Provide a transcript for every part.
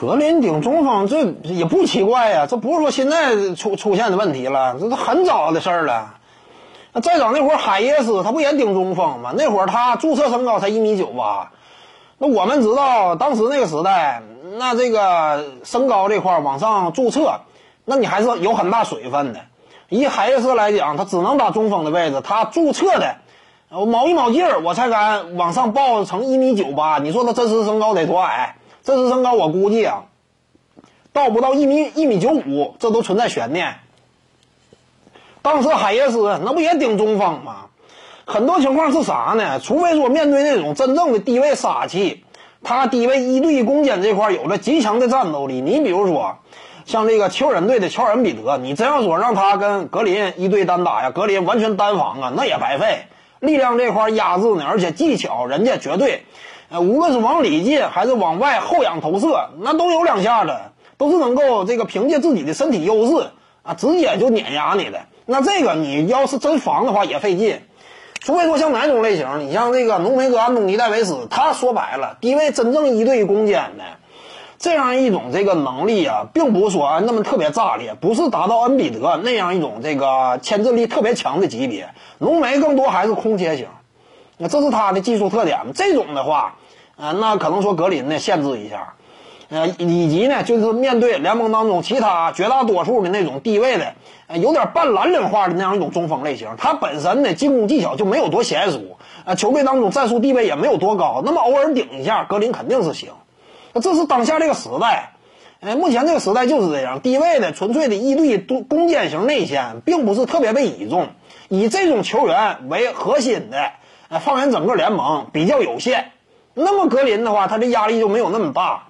格林顶中锋这也不奇怪呀，这不是说现在出出现的问题了，这都很早的事儿了。那再早那会儿海耶斯他不也顶中锋吗？那会儿他注册身高才一米九八。那我们知道当时那个时代，那这个身高这块儿往上注册，那你还是有很大水分的。以海耶斯来讲，他只能打中锋的位置，他注册的，我卯一卯劲儿，我才敢往上报成一米九八。你说他真实身高得多矮？真实身高我估计啊，到不到一米一米九五，这都存在悬念。当时海耶斯那不也顶中锋吗？很多情况是啥呢？除非说面对那种真正的低位杀器，他低位一对一攻坚这块有着极强的战斗力。你比如说，像这个球人队的乔恩比德，你真要说让他跟格林一对单打呀，格林完全单防啊，那也白费。力量这块压制呢，而且技巧人家绝对，呃，无论是往里进还是往外后仰投射，那都有两下子，都是能够这个凭借自己的身体优势啊，直接就碾压你的。那这个你要是真防的话也费劲。除非说像哪种类型，你像这个浓眉哥安东尼戴维斯，他说白了，低位真正一对一攻坚的这样一种这个能力啊，并不是说那么特别炸裂，不是达到恩比德那样一种这个牵制力特别强的级别。浓眉更多还是空切型，那这是他的技术特点。这种的话，呃，那可能说格林呢限制一下，呃，以及呢就是面对联盟当中其他绝大多数的那种低位的。有点半蓝领化的那样一种中锋类型，他本身的进攻技巧就没有多娴熟，啊，球队当中战术地位也没有多高，那么偶尔顶一下，格林肯定是行。这是当下这个时代，呃，目前这个时代就是这样，低位的纯粹的一对一攻坚型内线，并不是特别被倚重，以这种球员为核心的，放眼整个联盟比较有限。那么格林的话，他的压力就没有那么大。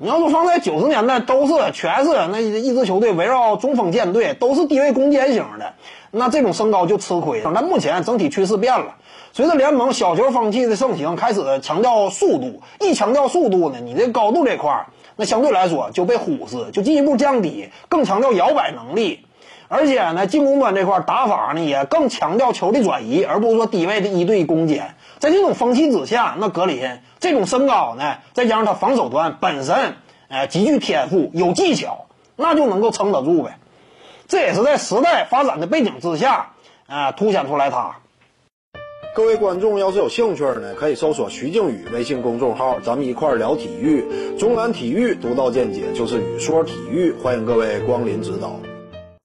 你要说放在九十年代，都是全是那一支球队围绕中锋建队，都是低位攻坚型的，那这种身高就吃亏。但目前整体趋势变了，随着联盟小球风气的盛行，开始强调速度。一强调速度呢，你这高度这块儿，那相对来说就被忽视，就进一步降低，更强调摇摆能力。而且呢，进攻端这块打法呢，也更强调球的转移，而不是说低位的一对攻坚。在这种风气之下，那格林这种身高呢，再加上他防守端本身，哎，极具天赋，有技巧，那就能够撑得住呗。这也是在时代发展的背景之下，啊，凸显出来他。各位观众要是有兴趣呢，可以搜索徐静宇微信公众号，咱们一块聊体育。中南体育独到见解就是语说体育，欢迎各位光临指导。